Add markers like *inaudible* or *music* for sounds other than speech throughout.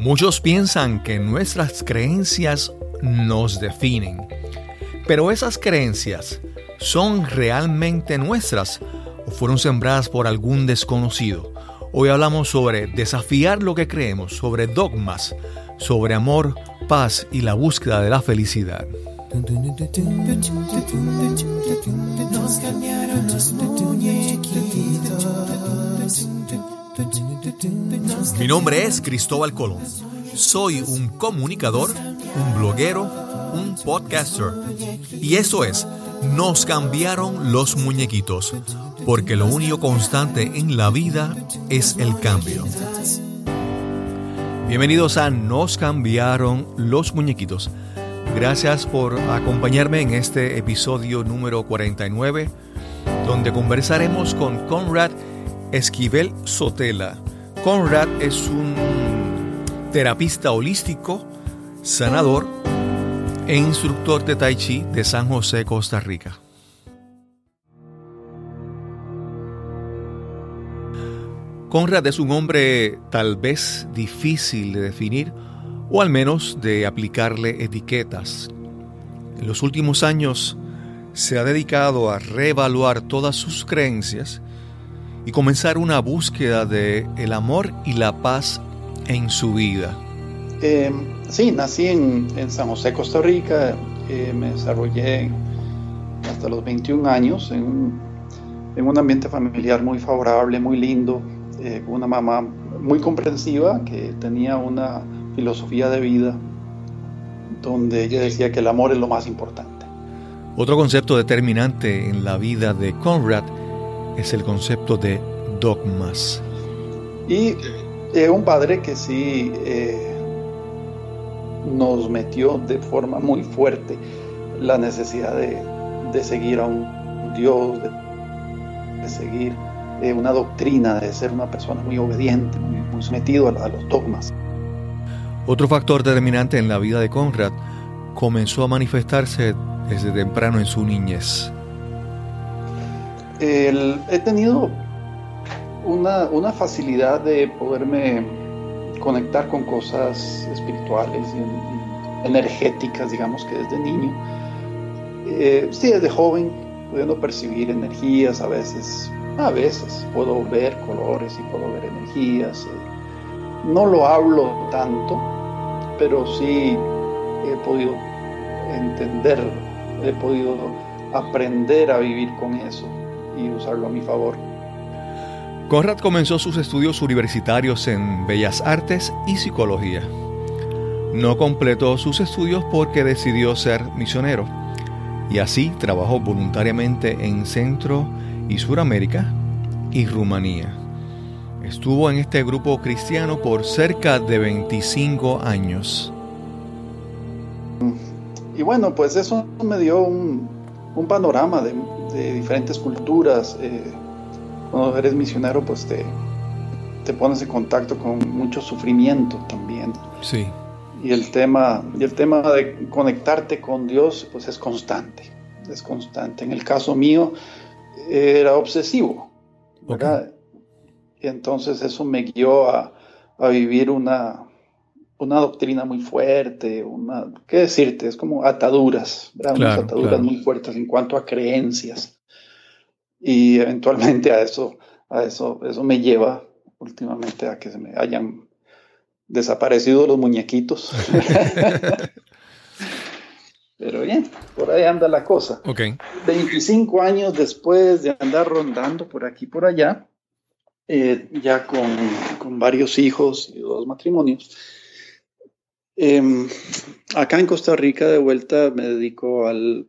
Muchos piensan que nuestras creencias nos definen, pero esas creencias son realmente nuestras o fueron sembradas por algún desconocido. Hoy hablamos sobre desafiar lo que creemos, sobre dogmas, sobre amor, paz y la búsqueda de la felicidad. Mi nombre es Cristóbal Colón. Soy un comunicador, un bloguero, un podcaster. Y eso es, nos cambiaron los muñequitos, porque lo único constante en la vida es el cambio. Bienvenidos a Nos cambiaron los muñequitos. Gracias por acompañarme en este episodio número 49, donde conversaremos con Conrad Esquivel Sotela. Conrad es un terapista holístico, sanador e instructor de Tai Chi de San José, Costa Rica. Conrad es un hombre tal vez difícil de definir o al menos de aplicarle etiquetas. En los últimos años se ha dedicado a reevaluar todas sus creencias y comenzar una búsqueda de el amor y la paz en su vida. Eh, sí, nací en, San José, Costa Rica. Eh, me desarrollé hasta los 21 años en un, en un ambiente familiar muy favorable, muy lindo, eh, una mamá muy comprensiva que tenía una filosofía de vida donde ella decía que el amor es lo más importante. Otro concepto determinante en la vida de Conrad es el concepto de dogmas. Y es un padre que sí eh, nos metió de forma muy fuerte la necesidad de, seguir a un Dios, de, seguir eh, una doctrina, de ser una persona muy obediente, muy, sometido a los dogmas. Otro factor determinante en la vida de Conrad comenzó a manifestarse desde temprano en su niñez. He tenido una, facilidad de poderme conectar con cosas espirituales y, energéticas, digamos que desde niño. Eh, sí, desde joven, pudiendo percibir energías a veces, a veces puedo ver colores y puedo ver energías. Eh, no lo hablo tanto, pero sí he podido entender, he podido aprender a vivir con eso y usarlo a mi favor. Conrad comenzó sus estudios universitarios en Bellas Artes y Psicología. No completó sus estudios porque decidió ser misionero y así trabajó voluntariamente en Centro y Suramérica y Rumanía. Estuvo en este grupo cristiano por cerca de 25 años. Y bueno, pues eso me dio un, panorama de, diferentes culturas. Eh, cuando eres misionero, pues te, te pones en contacto con mucho sufrimiento también. Sí. Y el tema, y el tema de conectarte con Dios, pues es constante. Es constante. En el caso mío, era obsesivo. ¿verdad? Y entonces eso me guió a, vivir una, una doctrina muy fuerte, una, ¿qué decirte? Es como ataduras, unas ataduras muy fuertes en cuanto a creencias. Y eventualmente a eso, a eso, eso me lleva últimamente a que se me hayan desaparecido los muñequitos. *laughs* Pero bien, por ahí anda la cosa. Okay. 25 años después de andar rondando por aquí por allá, eh, ya con, varios hijos y dos matrimonios. Em, acá en Costa Rica, de vuelta, me dedico al,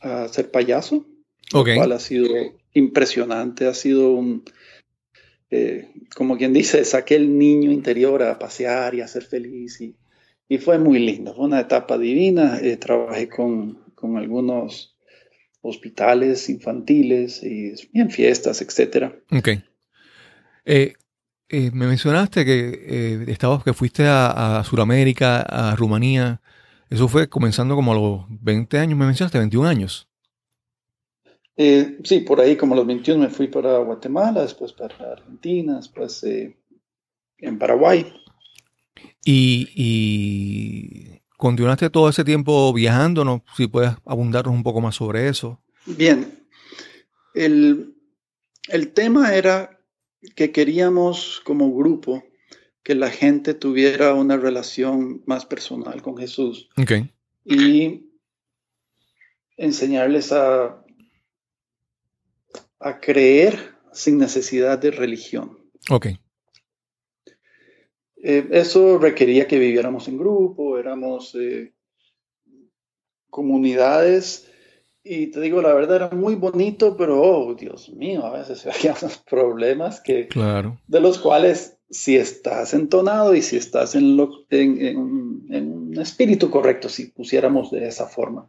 a ser payaso, okay. lo cual ha sido impresionante, ha sido un, eh, como quien dice, saqué el niño interior a pasear y a ser feliz y, y fue muy lindo, fue una etapa divina, eh, trabajé con, con algunos hospitales infantiles y en fiestas, etcétera. Okay. Eh, eh, me mencionaste que eh, estabas, que fuiste a, a Sudamérica, a Rumanía. Eso fue comenzando como a los 20 años, me mencionaste, 21 años. sí, por ahí como a los 21 me fui para Guatemala, después para Argentina, después en Paraguay. Y, y, continuaste todo ese tiempo viajando, ¿no? Si puedes abundarnos un poco más sobre eso. Bien. El, el tema era que queríamos como grupo que la gente tuviera una relación más personal con Jesús. Okay. Y enseñarles a, a creer sin necesidad de religión. Ok. Eh, eso requería que viviéramos en grupo, éramos eh, comunidades y te digo, la verdad era muy bonito, pero, oh, Dios mío, a veces había *laughs* unos problemas que, claro. de los cuales si estás entonado y si estás en, en, un espíritu correcto, si pusiéramos de esa forma,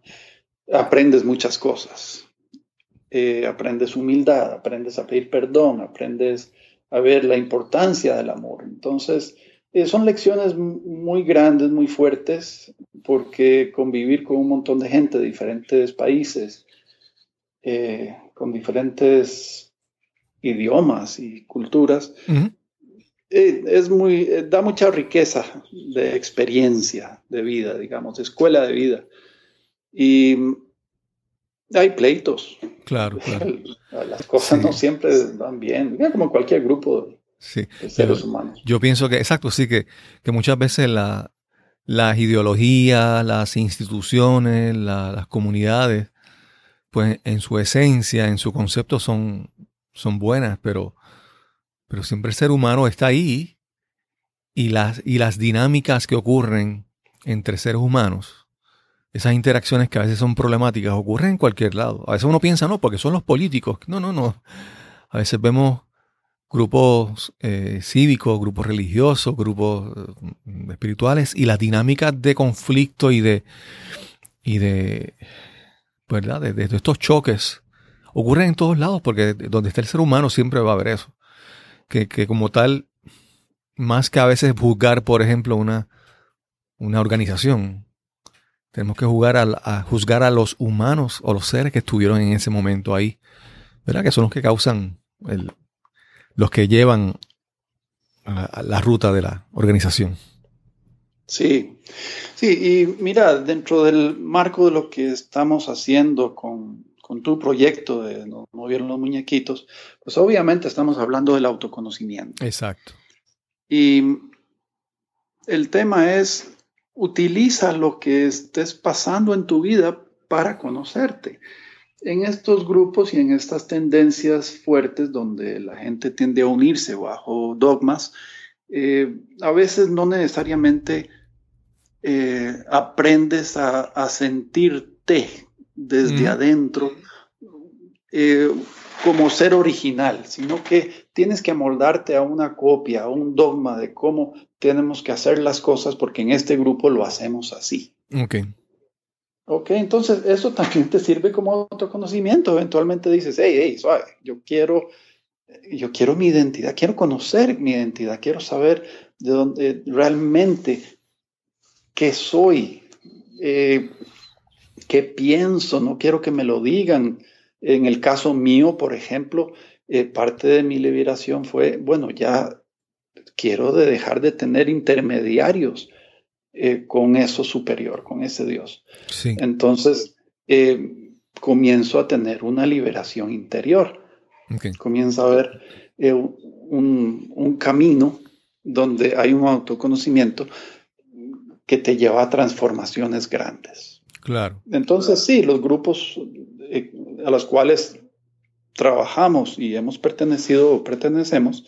aprendes muchas cosas. Eh, aprendes humildad, aprendes a pedir perdón, aprendes a ver la importancia del amor. Entonces, eh, son lecciones muy grandes, muy fuertes, porque convivir con un montón de gente de diferentes países, eh, con diferentes idiomas y culturas, eh, es muy, da mucha riqueza de experiencia de vida, digamos, de escuela de vida. Y hay pleitos. Claro, claro. *laughs* Las cosas no siempre van bien, como cualquier grupo sí. seres humanos. Yo pienso que, exacto, sí, que, que muchas veces la, las ideologías, las instituciones, las comunidades, pues en su esencia, en su concepto son, son buenas, pero, pero siempre el ser humano está ahí y las, y las dinámicas que ocurren entre seres humanos, esas interacciones que a veces son problemáticas, ocurren en cualquier lado. A veces uno piensa, no, porque son los políticos. No, no, no. A veces vemos grupos eh, cívicos, grupos religiosos, grupos eh, espirituales y las dinámicas de conflicto y de, y de, ¿verdad? De, estos choques ocurren en todos lados porque donde está el ser humano siempre va a haber eso. Que, como tal, más que a veces juzgar, por ejemplo, una, una organización, tenemos que jugar a, juzgar a los humanos o los seres que estuvieron en ese momento ahí, ¿verdad? Que son los que causan el, los que llevan a, la ruta de la organización. Sí, sí, y mira, dentro del marco de lo que estamos haciendo con, tu proyecto de no movieron los muñequitos, pues obviamente estamos hablando del autoconocimiento. Exacto. Y el tema es, utiliza lo que estés pasando en tu vida para conocerte en estos grupos y en estas tendencias fuertes donde la gente tiende a unirse bajo dogmas, eh, a veces no necesariamente eh, aprendes a, sentirte desde adentro eh, como ser original, sino que tienes que amoldarte a una copia, a un dogma de cómo tenemos que hacer las cosas porque en este grupo lo hacemos así. Okay. Ok, entonces eso también te sirve como autoconocimiento. Eventualmente dices, hey, hey, yo quiero, yo quiero mi identidad, quiero conocer mi identidad, quiero saber de dónde realmente qué soy, eh, qué pienso, no quiero que me lo digan. En el caso mío, por ejemplo, eh, parte de mi liberación fue, bueno, ya quiero de dejar de tener intermediarios eh, con eso superior, con ese Dios. Entonces, eh, comienzo a tener una liberación interior. Comienzo a ver eh, un, camino donde hay un autoconocimiento que te lleva a transformaciones grandes. Claro. Entonces, sí, los grupos a los cuales trabajamos y hemos pertenecido o pertenecemos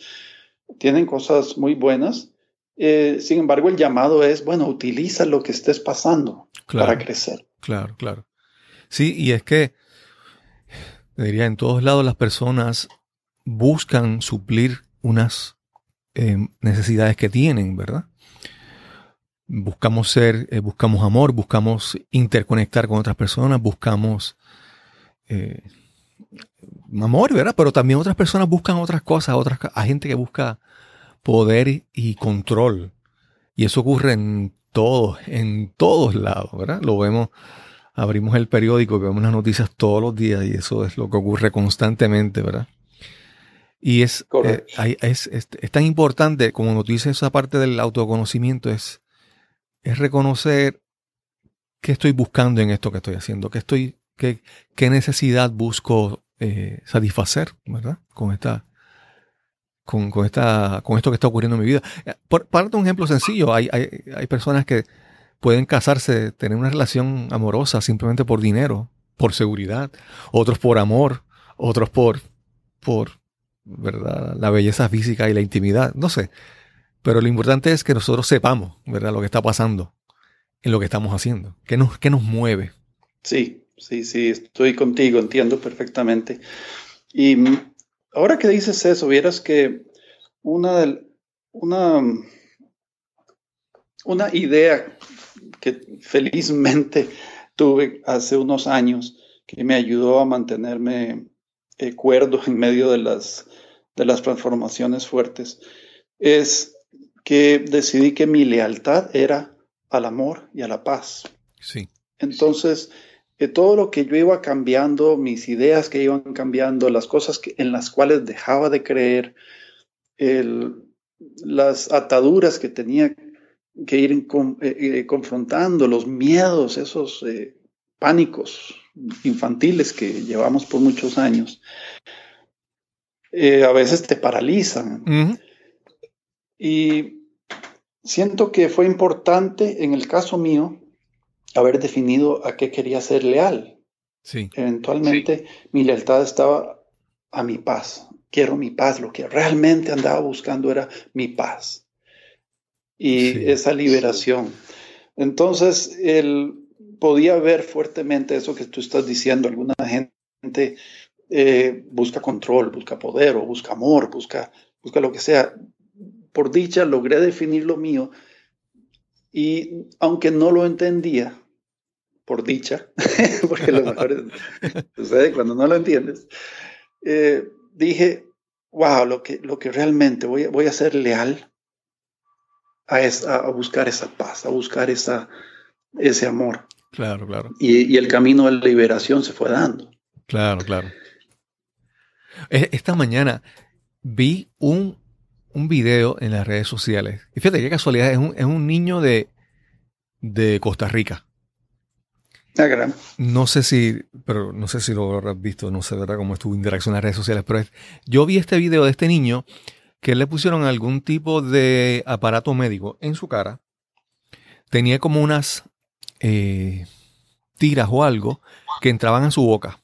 tienen cosas muy buenas eh, sin embargo, el llamado es, bueno, utiliza lo que estés pasando para crecer. Claro, claro. Sí, y es que, diría, en todos lados las personas buscan suplir unas eh, necesidades que tienen, ¿verdad? Buscamos ser, eh, buscamos amor, buscamos interconectar con otras personas, buscamos amor, ¿verdad? Pero también otras personas buscan otras cosas, otras, hay gente que busca poder y control. Y eso ocurre en todos, en todos lados, ¿verdad? Lo vemos, abrimos el periódico, vemos las noticias todos los días y eso es lo que ocurre constantemente, ¿verdad? Y es, eh, es, es, tan importante, como tú dices, esa parte del autoconocimiento es, es reconocer qué estoy buscando en esto que estoy haciendo, qué, estoy, qué, qué necesidad busco eh, satisfacer, ¿verdad? Con esta, con, con, esta, con esto que está ocurriendo en mi vida. Eh, por, para un ejemplo sencillo, hay, hay, hay personas que pueden casarse, tener una relación amorosa simplemente por dinero, por seguridad, otros por amor, otros por, por, ¿verdad? La belleza física y la intimidad, no sé. Pero lo importante es que nosotros sepamos, ¿verdad? Lo que está pasando en lo que estamos haciendo. ¿Qué nos, qué nos mueve? Sí, sí, sí, estoy contigo, entiendo perfectamente. Y ahora que dices eso, vieras que una, una, una idea que felizmente *laughs* tuve hace unos años que me ayudó a mantenerme eh, cuerdo en medio de las, de las transformaciones fuertes, es que decidí que mi lealtad era al amor y a la paz. Sí. Entonces, que todo lo que yo iba cambiando, mis ideas que iban cambiando, las cosas que, en las cuales dejaba de creer, las ataduras que tenía que ir eh, eh, confrontando, los miedos, esos eh, pánicos infantiles que llevamos por muchos años, a veces te paralizan. Y siento que fue importante en el caso mío haber definido a qué quería ser leal. Sí. Eventualmente mi lealtad estaba a mi paz. Quiero mi paz. Lo que realmente andaba buscando era mi paz y esa liberación. Entonces, él podía ver fuertemente eso que tú estás diciendo. Alguna gente eh, busca control, busca poder o busca amor, busca, busca lo que sea. Por dicha, logré definir lo mío y aunque no lo entendía, por dicha, *laughs* porque lo mejor sucede cuando no lo entiendes, eh, dije, wow, lo que, lo que realmente voy, voy a ser leal a, a buscar esa paz, a buscar esa, ese amor. Claro, claro. Y, el camino de la liberación se fue dando. Claro, claro. E, esta mañana vi un, un video en las redes sociales. Y fíjate qué casualidad, es un, es un niño de, de Costa Rica. Ah, no sé si, pero no sé si lo habrás visto, no sé verdad cómo estuvo interacción en las redes sociales, pero yo vi este video de este niño que le pusieron algún tipo de aparato médico en su cara. Tenía como unas eh, tiras o algo que entraban en su boca.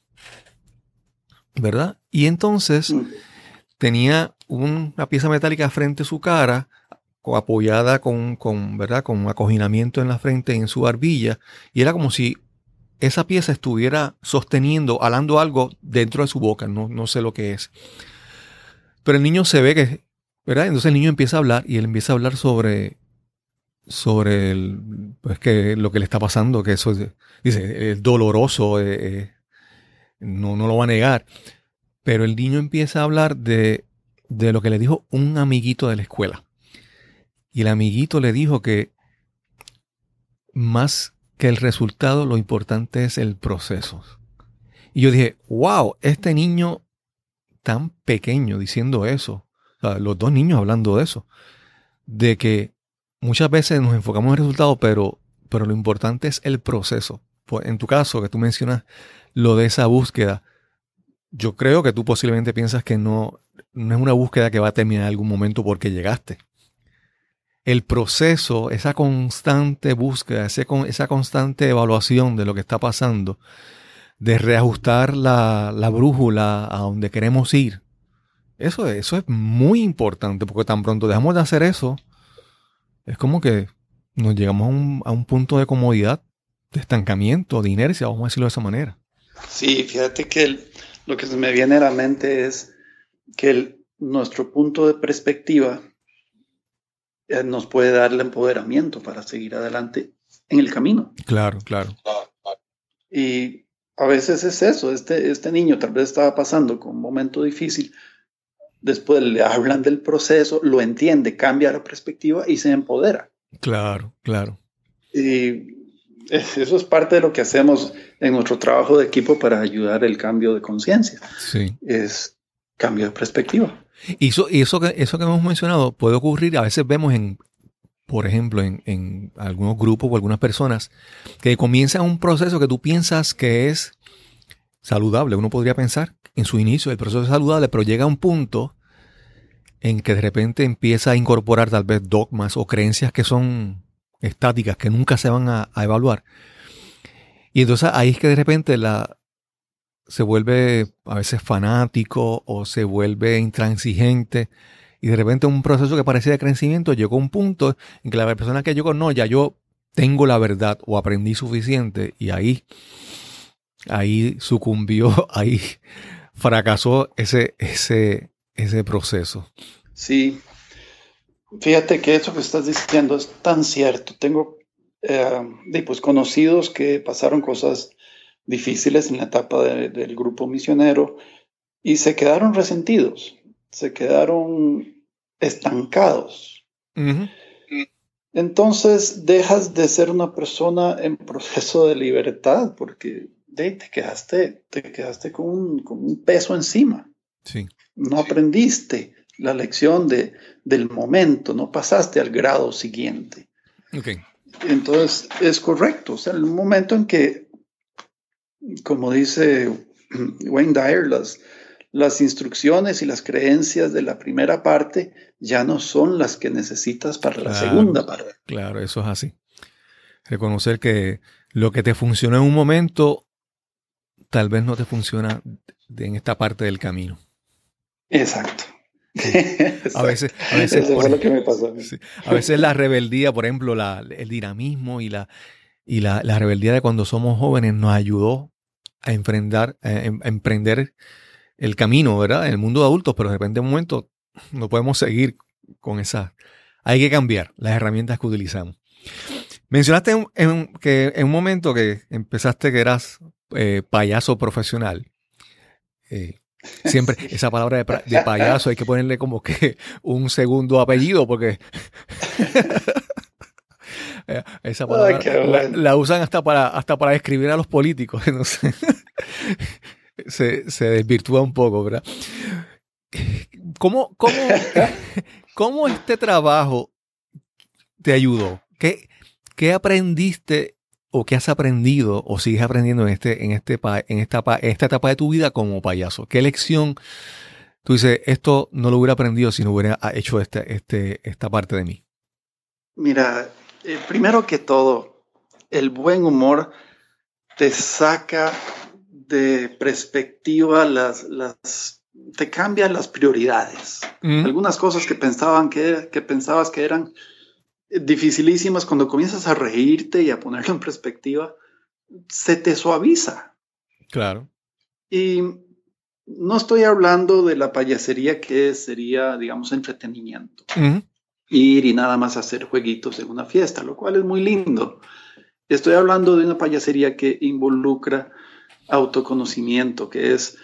¿Verdad? Y entonces mm. tenía una pieza metálica frente a su cara, apoyada con, con, ¿verdad? con acoginamiento en la frente y en su barbilla. Y era como si esa pieza estuviera sosteniendo, alando algo dentro de su boca, no, no sé lo que es. Pero el niño se ve que, ¿verdad? Entonces el niño empieza a hablar y él empieza a hablar sobre, sobre el, pues que lo que le está pasando, que eso es, dice, es doloroso, eh, eh, no, no lo va a negar. Pero el niño empieza a hablar de, de lo que le dijo un amiguito de la escuela. Y el amiguito le dijo que más que el resultado, lo importante es el proceso. Y yo dije, wow, este niño tan pequeño diciendo eso, los dos niños hablando de eso, de que muchas veces nos enfocamos en el resultado, pero, pero lo importante es el proceso. Pues en tu caso, que tú mencionas lo de esa búsqueda, yo creo que tú posiblemente piensas que no, no es una búsqueda que va a terminar en algún momento porque llegaste el proceso, esa constante búsqueda, esa constante evaluación de lo que está pasando, de reajustar la, brújula a donde queremos ir, eso, eso es muy importante, porque tan pronto dejamos de hacer eso, es como que nos llegamos a un, punto de comodidad, de estancamiento, de inercia, vamos a decirlo de esa manera. Sí, fíjate que lo que me viene a la mente es que nuestro punto de perspectiva nos puede dar el empoderamiento para seguir adelante en el camino. Claro, claro. Y a veces es eso, este, este niño tal vez estaba pasando con un momento difícil, después le hablan del proceso, lo entiende, cambia la perspectiva y se empodera. Claro, claro. Y eso es parte de lo que hacemos en nuestro trabajo de equipo para ayudar el cambio de conciencia. Sí. Es cambio de perspectiva. Y eso, eso, que, eso que hemos mencionado puede ocurrir, a veces vemos en, por ejemplo, en, en algunos grupos o algunas personas que comienzan un proceso que tú piensas que es saludable. Uno podría pensar en su inicio el proceso es saludable, pero llega a un punto en que de repente empieza a incorporar tal vez dogmas o creencias que son estáticas, que nunca se van a, evaluar. Y entonces ahí es que de repente la, se vuelve a veces fanático o se vuelve intransigente. Y de repente un proceso que parecía de crecimiento llegó a un punto en que la persona que llegó, no, ya yo tengo la verdad o aprendí suficiente y ahí, ahí sucumbió, *laughs* ahí fracasó ese, ese, ese proceso. Sí, fíjate que eso que estás diciendo es tan cierto. Tengo eh, pues, conocidos que pasaron cosas difíciles en la etapa del grupo misionero y se quedaron resentidos, se quedaron estancados. Entonces dejas de ser una persona en proceso de libertad porque te quedaste, te quedaste con un, peso encima. Sí. No aprendiste la lección de, del momento, no pasaste al grado siguiente. Okay. Entonces es correcto, o sea, el momento en que, como dice Wayne Dyer, las, las instrucciones y las creencias de la primera parte ya no son las que necesitas para la segunda parte. Claro, eso es así. Reconocer que lo que te funcionó en un momento tal vez no te funciona en esta parte del camino. Exacto. *laughs* A veces, a veces, lo que me pasó. A veces la rebeldía, por ejemplo, el dinamismo y, la, y la, rebeldía de cuando somos jóvenes nos ayudó a enfrentar, em, a emprender el camino, ¿verdad? En el mundo de adultos, pero de repente en un momento no podemos seguir con esa. Hay que cambiar las herramientas que utilizamos. Mencionaste que en un momento que empezaste que eras eh, payaso profesional. Eh, siempre *laughs* esa palabra de, payaso hay que ponerle como que un segundo apellido porque eh, *laughs* esa palabra la, usan hasta para hasta para describir a los políticos. *laughs* se, se, desvirtúa un poco, ¿verdad? ¿Cómo, cómo, *laughs* cómo este trabajo te ayudó? ¿Qué, qué aprendiste o qué has aprendido o sigues aprendiendo en, este, en, este, en, esta, esta etapa de tu vida como payaso? ¿Qué lección tú dices, esto no lo hubiera aprendido si no hubiera hecho este, este, esta parte de mí? Mira, eh, primero que todo, el buen humor te saca de perspectiva las, las te cambia las prioridades. Algunas cosas que pensaban que, que pensabas que eran dificilísimas, cuando comienzas a reírte y a ponerlo en perspectiva, se te suaviza. Claro. Y no estoy hablando de la payasería que sería, digamos, entretenimiento. Ir y nada más hacer jueguitos en una fiesta, lo cual es muy lindo. Estoy hablando de una payasería que involucra autoconocimiento, que es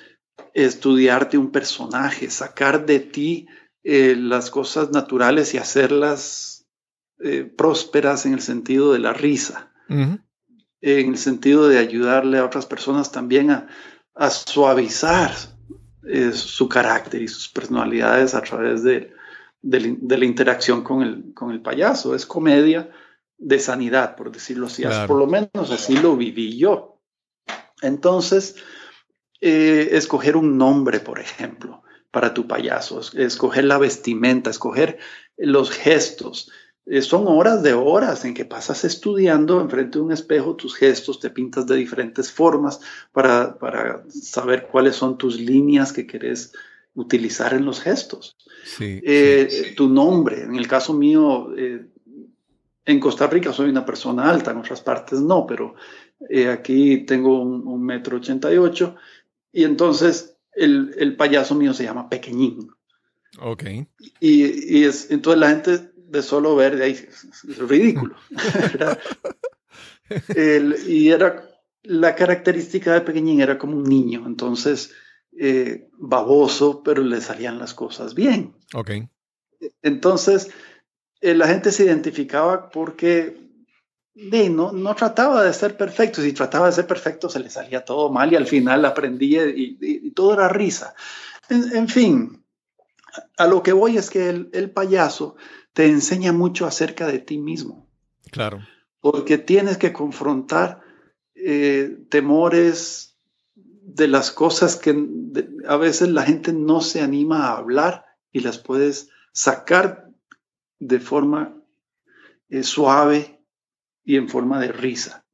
estudiarte un personaje, sacar de ti eh, las cosas naturales y hacerlas eh, prósperas en el sentido de la risa, en el sentido de ayudarle a otras personas también a, suavizar eh, su carácter y sus personalidades a través de, la interacción con el, con el payaso. Es comedia de sanidad, por decirlo así. Por lo menos así lo viví yo. Entonces, eh, escoger un nombre, por ejemplo, para tu payaso, escoger la vestimenta, escoger los gestos, eh, son horas de horas en que pasas estudiando enfrente de un espejo tus gestos, te pintas de diferentes formas para, saber cuáles son tus líneas que querés utilizar en los gestos. Eh, tu nombre, en el caso mío, eh, en Costa Rica soy una persona alta, en otras partes no, pero aquí tengo un, metro ochenta y ocho y entonces el, payaso mío se llama Pequeñín. Ok. Y, y es, entonces la gente de solo ver, de ahí, es ridículo. *laughs* y era la característica de Pequeñín era como un niño, entonces eh, baboso, pero le salían las cosas bien. Ok. Entonces, eh, la gente se identificaba porque no, no trataba de ser perfecto. Si trataba de ser perfecto, se le salía todo mal y al final aprendía y todo era risa. En, fin, a lo que voy es que el, payaso te enseña mucho acerca de ti mismo. Claro. Porque tienes que confrontar eh, temores de las cosas que a veces la gente no se anima a hablar y las puedes sacar de forma eh, suave y en forma de risa.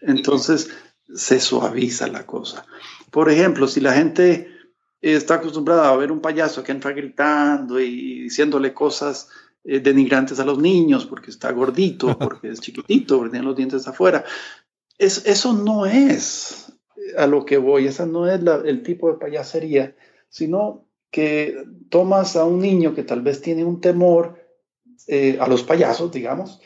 Entonces se suaviza la cosa. Por ejemplo, si la gente está acostumbrada a ver un payaso que entra gritando y diciéndole cosas eh, denigrantes a los niños porque está gordito, *laughs* porque es chiquitito, porque tiene los dientes afuera, es, eso no es a lo que voy, esa no es el tipo de payasería, sino que tomas a un niño que tal vez tiene un temor eh, a los payasos, digamos,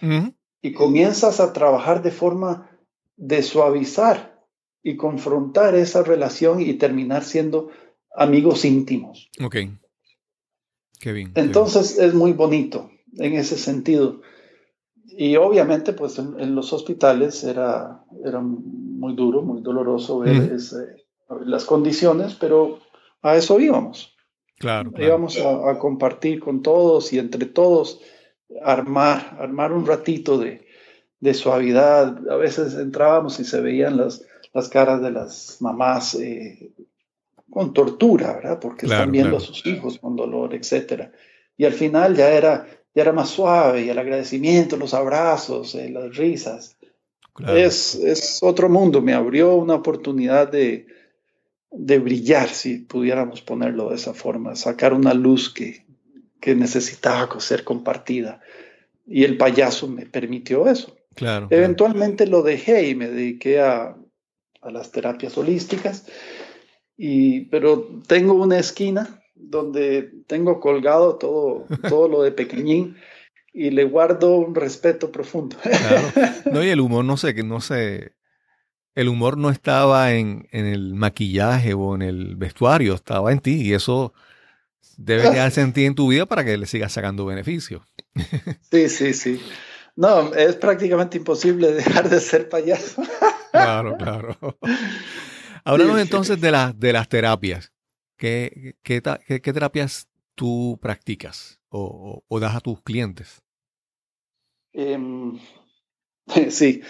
y comienzas a trabajar de forma de suavizar y confrontar esa relación y terminar siendo amigos íntimos. Ok. Qué bien. Entonces es muy bonito en ese sentido. Y obviamente, pues en, los hospitales era, era muy duro, muy doloroso ver las condiciones, pero a eso íbamos. Claro. Íbamos a, compartir con todos y entre todos armar, armar un ratito de, suavidad. A veces entrábamos y se veían las, las caras de las mamás eh, con tortura, ¿verdad? Porque están viendo a sus hijos con dolor, etc. Y al final ya era, ya era más suave y el agradecimiento, los abrazos, eh, las risas. Es, es otro mundo, me abrió una oportunidad de, de brillar, si pudiéramos ponerlo de esa forma, sacar una luz que, que necesitaba ser compartida. Y el payaso me permitió eso. Claro. Eventualmente lo dejé y me dediqué a, a las terapias holísticas, y, pero tengo una esquina donde tengo colgado todo, todo lo de pequeñín y le guardo un respeto profundo. Claro. *laughs* No, y el humor, no sé, que no sé, el humor no estaba en, el maquillaje o en el vestuario, estaba en ti y eso debe *laughs* quedarse en ti en tu vida para que le sigas sacando beneficio. Sí, sí, sí. No, es prácticamente imposible dejar de ser payaso. Claro, claro. *laughs* Háblanos entonces de, de las terapias. ¿Qué, qué, terapias tú practicas o, das a tus clientes? Em, *laughs* sí,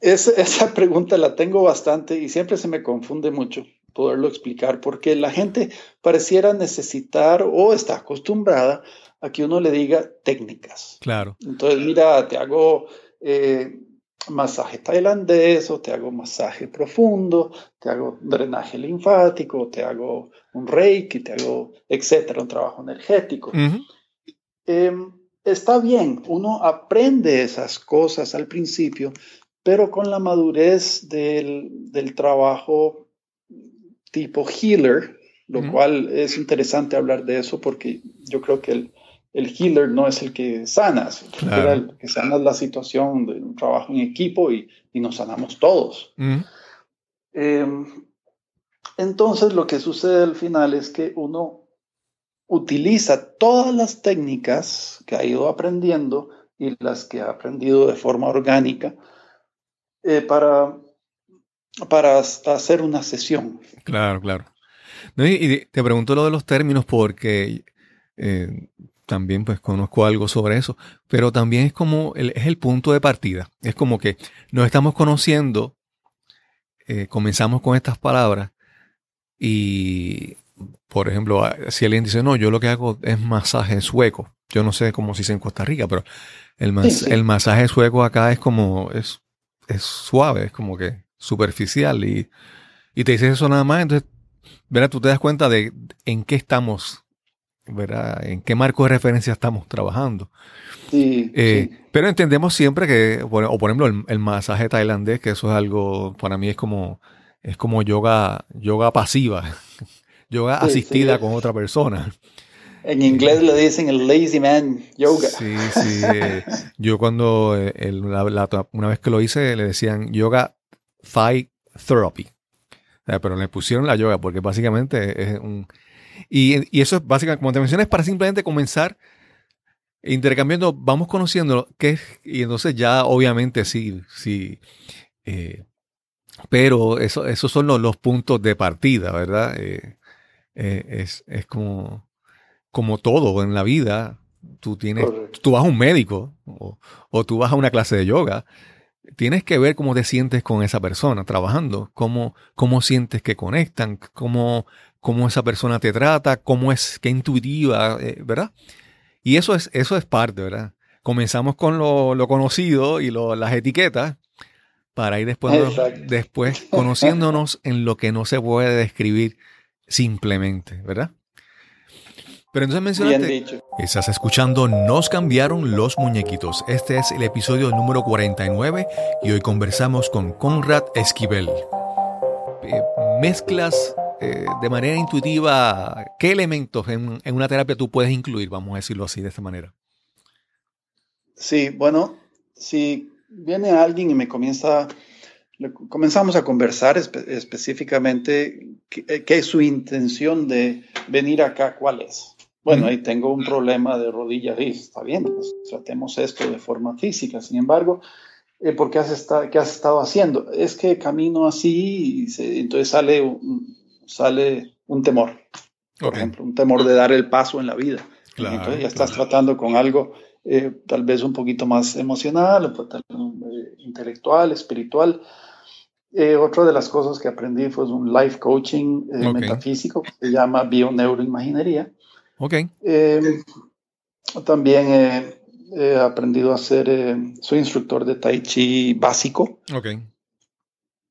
esa *laughs* pregunta la tengo bastante y siempre se me confunde mucho poderlo explicar porque la gente pareciera necesitar o está acostumbrada a que uno le diga técnicas. Claro. Entonces, mira, te hago eh, masaje tailandés o te hago masaje profundo, te hago drenaje linfático, te hago un reiki, te hago, etcétera, un trabajo energético. Em, está bien, uno aprende esas cosas al principio, pero con la madurez del, trabajo tipo healer, lo cual es interesante hablar de eso porque yo creo que el, healer no es el que sana, el que sana la situación de un trabajo en equipo y, nos sanamos todos. Em, entonces lo que sucede al final es que uno utiliza todas las técnicas que ha ido aprendiendo y las que ha aprendido de forma orgánica eh, para, para hacer una sesión. Claro, claro. y, te pregunto lo de los términos porque eh, también pues conozco algo sobre eso, pero también es como el, es el punto de partida. Es como que nos estamos conociendo, eh, comenzamos con estas palabras y, por ejemplo, si alguien dice, no, yo lo que hago es masaje sueco. Yo no sé cómo se dice en Costa Rica, pero el, el masaje sueco acá es como, es es suave, es como que superficial y, te dices eso nada más, entonces, ¿verdad? Tú te das cuenta de en qué estamos, ¿verdad? En qué marco de referencia estamos trabajando. Eh, pero entendemos siempre que, o por ejemplo, el, masaje tailandés, que eso es algo, para mí es como, es como yoga, yoga pasiva, *laughs* yoga asistida con otra persona. En inglés le dicen el lazy man yoga. Sí, sí. Eh, yo cuando eh, una vez que lo hice le decían yoga thigh therapy. pero le pusieron la yoga porque básicamente es un... Y, eso es básicamente, como te mencioné, es para simplemente comenzar intercambiando, vamos conociendo qué y entonces ya obviamente sí, sí. Eh, pero eso, esos son los, puntos de partida, ¿verdad? eh, es, es como, como todo en la vida. Tú tienes, tú vas a un médico o, o, tú vas a una clase de yoga. Tienes que ver cómo te sientes con esa persona trabajando, cómo, cómo sientes que conectan, cómo, cómo esa persona te trata, cómo es, qué intuitiva, eh, ¿verdad? Y eso es, eso es parte, ¿verdad? Comenzamos con lo, lo conocido y lo, las etiquetas para ir después, después conociéndonos en lo que no se puede describir simplemente, ¿verdad? Pero entonces mencionaste, estás escuchando Nos cambiaron los muñequitos. Este es el episodio número 49 y hoy conversamos con Conrad Esquivel. Eh, mezclas eh, de manera intuitiva qué elementos en, en una terapia tú puedes incluir, vamos a decirlo así, de esta manera. Sí, bueno, si viene alguien y me comienza, comenzamos a conversar específicamente qué, es su intención de venir acá, cuál es. Bueno, ahí tengo un problema de rodilla, y está bien, pues, tratemos esto de forma física. Sin embargo, eh, ¿por qué has, estado, qué has estado haciendo? Es que camino así y entonces sale un, sale un temor, por ejemplo, un temor de dar el paso en la vida. entonces ya estás tratando con algo eh, tal vez un poquito más emocional, eh, intelectual, espiritual. Eh, otra de las cosas que aprendí fue un life coaching metafísico que se llama bioneuroimaginería. Ok. también he aprendido a ser, soy instructor de Tai Chi básico. Ok.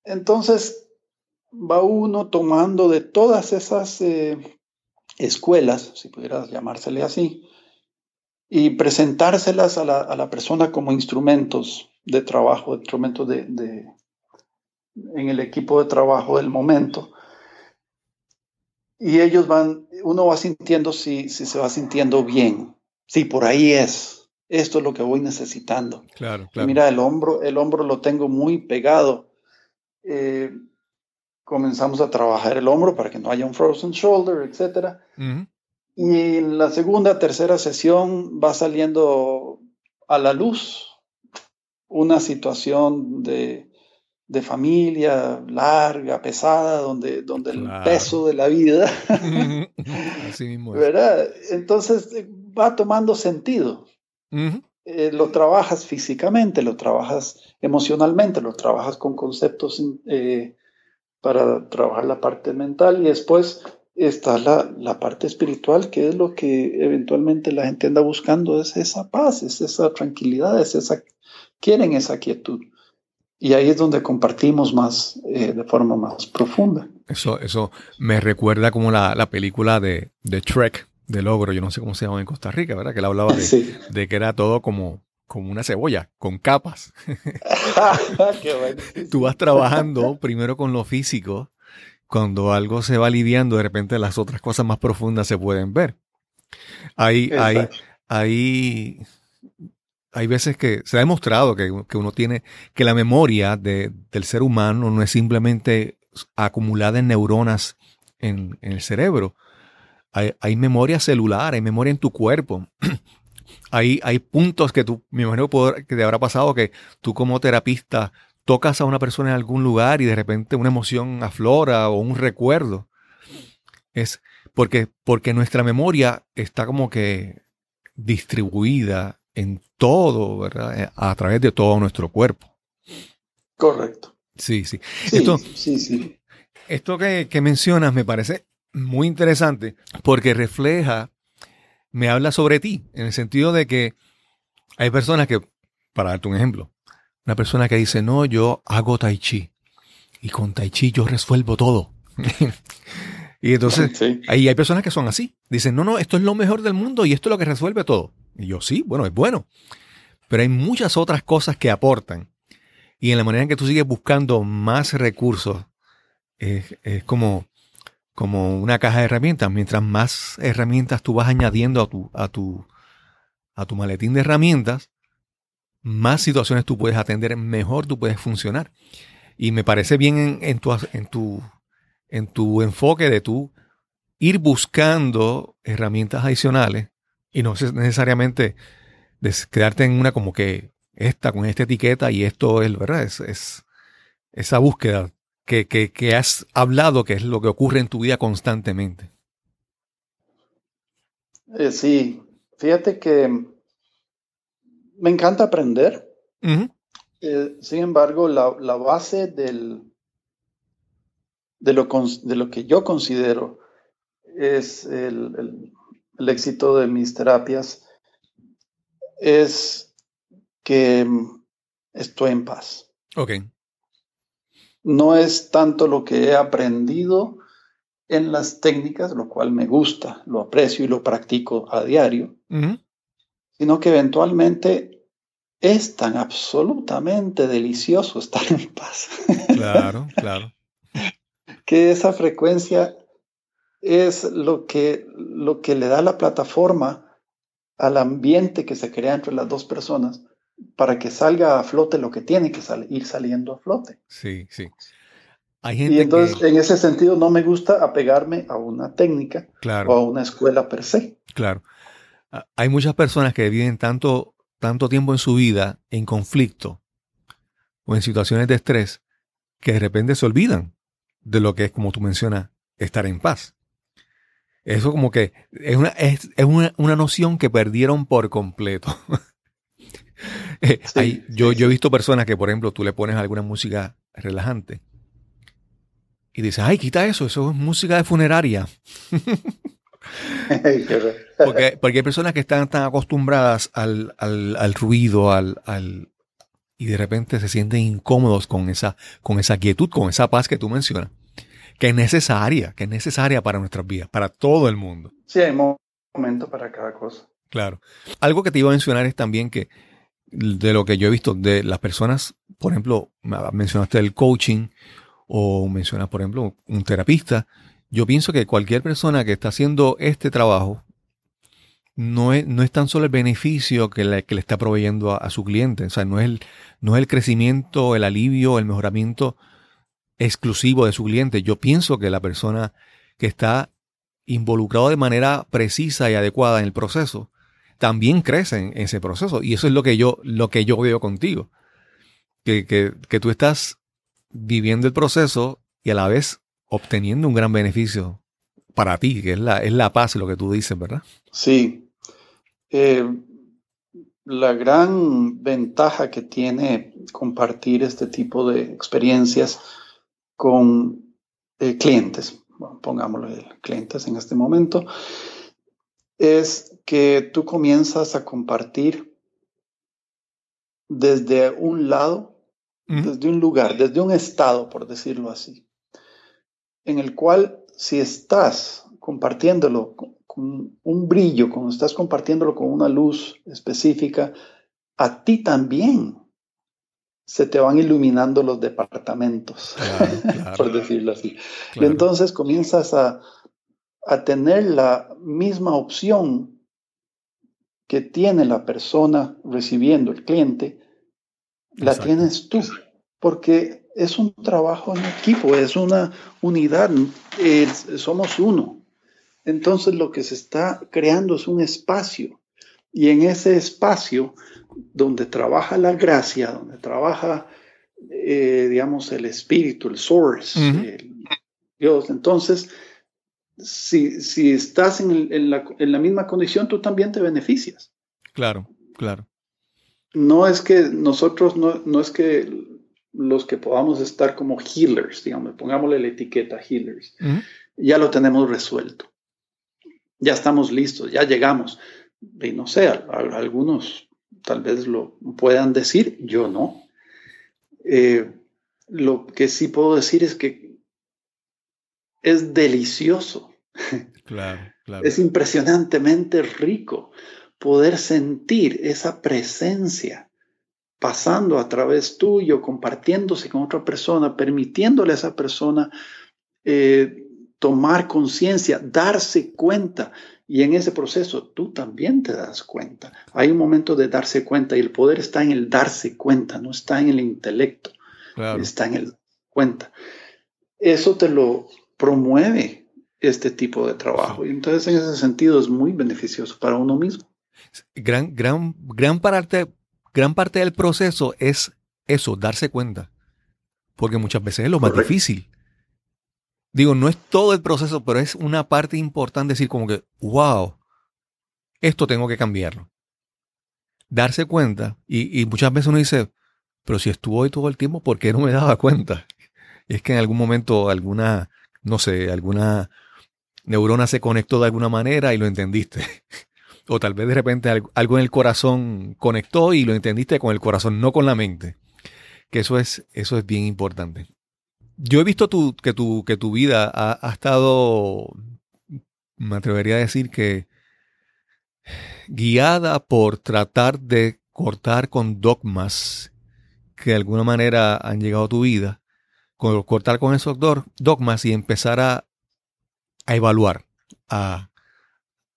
Entonces, va uno tomando de todas esas escuelas, si pudieras llamársele así, y presentárselas a la, a la persona como instrumentos de trabajo, instrumentos de, de, en el equipo de trabajo del momento. Y ellos van, uno va sintiendo si, si se va sintiendo bien. Sí, por ahí es. Esto es lo que voy necesitando. Claro, claro. Mira, el hombro, el hombro lo tengo muy pegado. Eh, comenzamos a trabajar el hombro para que no haya un frozen shoulder, etc. Y en la segunda, tercera sesión va saliendo a la luz una situación de, de familia larga, pesada, donde, donde el peso de la vida, *laughs* *laughs* Así mismo ¿verdad? Entonces eh, va tomando sentido. Eh, lo trabajas físicamente, lo trabajas emocionalmente, lo trabajas con conceptos eh, para trabajar la parte mental y después está la, la, parte espiritual, que es lo que eventualmente la gente anda buscando, es esa paz, es esa tranquilidad, es esa, quieren esa quietud. Y ahí es donde compartimos más, eh, de forma más profunda. Eso, eso me recuerda como la, la película de, de Trek, del ogro, yo no sé cómo se llama en Costa Rica, ¿verdad? Que él hablaba de, de que era todo como, como una cebolla, con capas. *laughs* Qué *laughs* Tú vas trabajando primero con lo físico, cuando algo se va aliviando, de repente las otras cosas más profundas se pueden ver. Hay, hay, hay, hay veces que se ha demostrado que, uno tiene, que la memoria del ser humano no es simplemente acumulada en neuronas en, el cerebro. Hay, hay, memoria celular, hay memoria en tu cuerpo. *clears throat* hay, hay puntos que tú, me imagino que te habrá pasado que tú como terapista tocas a una persona en algún lugar y de repente una emoción aflora o un recuerdo. Es porque, porque nuestra memoria está como que distribuida en todo, ¿verdad? Eh, a través de todo nuestro cuerpo. Correcto. Sí, sí. esto, sí, sí. Esto que, que mencionas me parece muy interesante porque refleja, me habla sobre ti, en el sentido de que hay personas que, para darte un ejemplo, una persona que dice, no, yo hago tai chi. Y con tai chi yo resuelvo todo. *laughs* y entonces, ahí hay personas que son así. Dicen, no, no, esto es lo mejor del mundo y esto es lo que resuelve todo. Y yo, sí, bueno, es bueno. Pero hay muchas otras cosas que aportan. Y en la manera en que tú sigues buscando más recursos, es, como, como una caja de herramientas. Mientras más herramientas tú vas añadiendo a tu, a tu, a tu maletín de herramientas, más situaciones tú puedes atender, mejor tú puedes funcionar. Y me parece bien en, tu, en, tu, en tu enfoque de tú ir buscando herramientas adicionales y no necesariamente quedarte en una como que esta con esta etiqueta y esto es, ¿verdad? Es, es esa búsqueda que, que, que, has hablado que es lo que ocurre en tu vida constantemente. Eh, sí, fíjate que me encanta aprender. Eh, sin embargo, la, base del, de, lo, de lo que yo considero es el, el éxito de mis terapias es que estoy en paz. Ok. No es tanto lo que he aprendido en las técnicas, lo cual me gusta, lo aprecio y lo practico a diario, sino que eventualmente es tan absolutamente delicioso estar en paz. Claro, *laughs* claro. que esa frecuencia es lo que, lo que le da la plataforma al ambiente que se crea entre las dos personas para que salga a flote lo que tiene que ir saliendo a flote. Sí, sí. y entonces, en ese sentido, no me gusta apegarme a una técnica o a una escuela per se. Claro. Hay muchas personas que viven tanto, tanto tiempo en su vida en conflicto o en situaciones de estrés que de repente se olvidan de lo que es, como tú mencionas, estar en paz. Eso como que es una, es, una, una noción que perdieron por completo. *laughs* *laughs* Eh, yo, yo he visto personas que, por ejemplo, tú le pones alguna música relajante y dices, ay, quita eso, eso es música de funeraria. *laughs* *laughs* porque, porque hay personas que están tan acostumbradas al, al, ruido, al, al, y de repente se sienten incómodos con esa, con esa quietud, con esa paz que tú mencionas que es necesaria, que es necesaria para nuestras vidas, para todo el mundo. Sí, hay momento para cada cosa. Claro. Algo que te iba a mencionar es también que de lo que yo he visto de las personas, por ejemplo, mencionaste el coaching o mencionas, por ejemplo, un terapista. Yo pienso que cualquier persona que está haciendo este trabajo no es, no es tan solo el beneficio que le, que le está proveyendo a, a, su cliente, o sea, no es, el, no es el crecimiento, el alivio, el mejoramiento exclusivo de su cliente. Yo pienso que la persona que está involucrado de manera precisa y adecuada en el proceso también crece en ese proceso. Y eso es lo que yo, lo que yo veo contigo. Que, que, tú estás viviendo el proceso y a la vez obteniendo un gran beneficio para ti, que es la, es la paz, lo que tú dices, ¿verdad? Sí. Eh, la gran ventaja que tiene compartir este tipo de experiencias con eh, clientes, pongámosle clientes en este momento, es que tú comienzas a compartir desde un lado, desde un lugar, desde un estado, por decirlo así, en el cual si estás compartiéndolo con un brillo, cuando estás compartiéndolo con una luz específica, a ti también se te van iluminando los departamentos, *laughs* por decirlo así. Y entonces comienzas a, tener la misma opción que tiene la persona recibiendo el cliente, la tienes tú, porque es un trabajo en equipo, es una unidad, somos uno. Entonces lo que se está creando es un espacio y en ese espacio donde trabaja la gracia, donde trabaja, eh, digamos, el espíritu, el source, Dios. Entonces, si, si estás en, la, en, la, misma condición, tú también te beneficias. Claro, claro. No es que nosotros, no, no es que los que podamos estar como healers, digamos, pongámosle la etiqueta healers, ya lo tenemos resuelto. Ya estamos listos, ya llegamos. Y no sé, algunos tal vez lo puedan decir, yo no. Eh, lo que sí puedo decir es que es delicioso. *laughs* Claro, Es impresionantemente rico poder sentir esa presencia pasando a través tuyo, compartiéndose con otra persona, permitiéndole a esa persona eh, tomar conciencia, darse cuenta y en ese proceso tú también te das cuenta. Hay un momento de darse cuenta y el poder está en el darse cuenta, no está en el intelecto, está en el cuenta. Eso te lo promueve este tipo de trabajo y entonces en ese sentido es muy beneficioso para uno mismo. Gran, gran, gran, parte, gran parte del proceso es eso, darse cuenta, porque muchas veces es lo más difícil digo, no es todo el proceso, pero es una parte importante decir como que, wow, esto tengo que cambiarlo. Darse cuenta, y, muchas veces uno dice, pero si estuvo ahí todo el tiempo, ¿por qué no me daba cuenta? Y es que en algún momento alguna, no sé, alguna neurona se conectó de alguna manera y lo entendiste. *laughs* o tal vez de repente algo en el corazón conectó y lo entendiste con el corazón, no con la mente. Que eso es, eso es bien importante. Yo he visto que, tu, que tu vida ha, ha estado, me atrevería a decir que guiada por tratar de cortar con dogmas que de alguna manera han llegado a tu vida, cortar con esos dogmas y empezar a, evaluar, a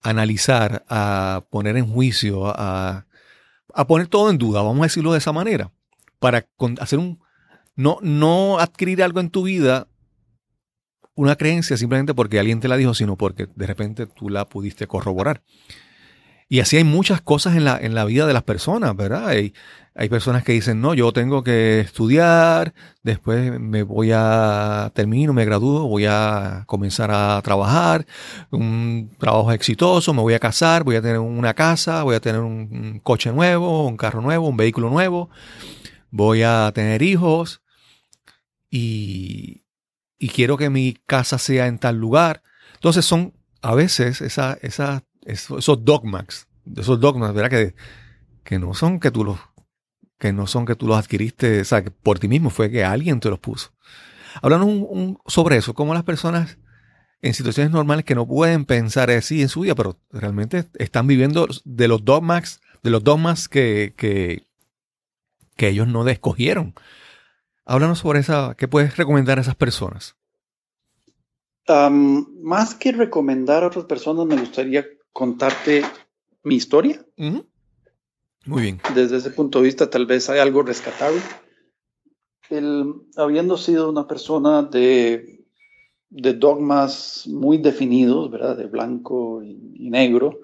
analizar, a poner en juicio, a, a, poner todo en duda, vamos a decirlo de esa manera, para hacer un, no, no adquirir algo en tu vida, una creencia simplemente porque alguien te la dijo, sino porque de repente tú la pudiste corroborar. Y así hay muchas cosas en la, en la vida de las personas, ¿verdad? Hay, hay personas que dicen, no, yo tengo que estudiar, después me voy a, termino, me gradúo, voy a comenzar a trabajar, un trabajo exitoso, me voy a casar, voy a tener una casa, voy a tener un, coche nuevo, un carro nuevo, un vehículo nuevo, voy a tener hijos y, y quiero que mi casa sea en tal lugar. Entonces son a veces esas esos dogmas, esos dogmas, ¿verdad? Que, que no son que tú los, que no son que tú los adquiriste, o sea, por ti mismo fue que alguien te los puso. Hablando un, sobre eso, cómo las personas en situaciones normales que no pueden pensar así en su vida, pero realmente están viviendo de los dogmas, de los dogmas que, que, que ellos no escogieron. Háblanos sobre esa, ¿qué puedes recomendar a esas personas? más que recomendar a otras personas, me gustaría contarte mi historia. Muy bien. Desde ese punto de vista, tal vez hay algo rescatable. El, habiendo sido una persona de, de dogmas muy definidos, ¿verdad? De blanco y, negro,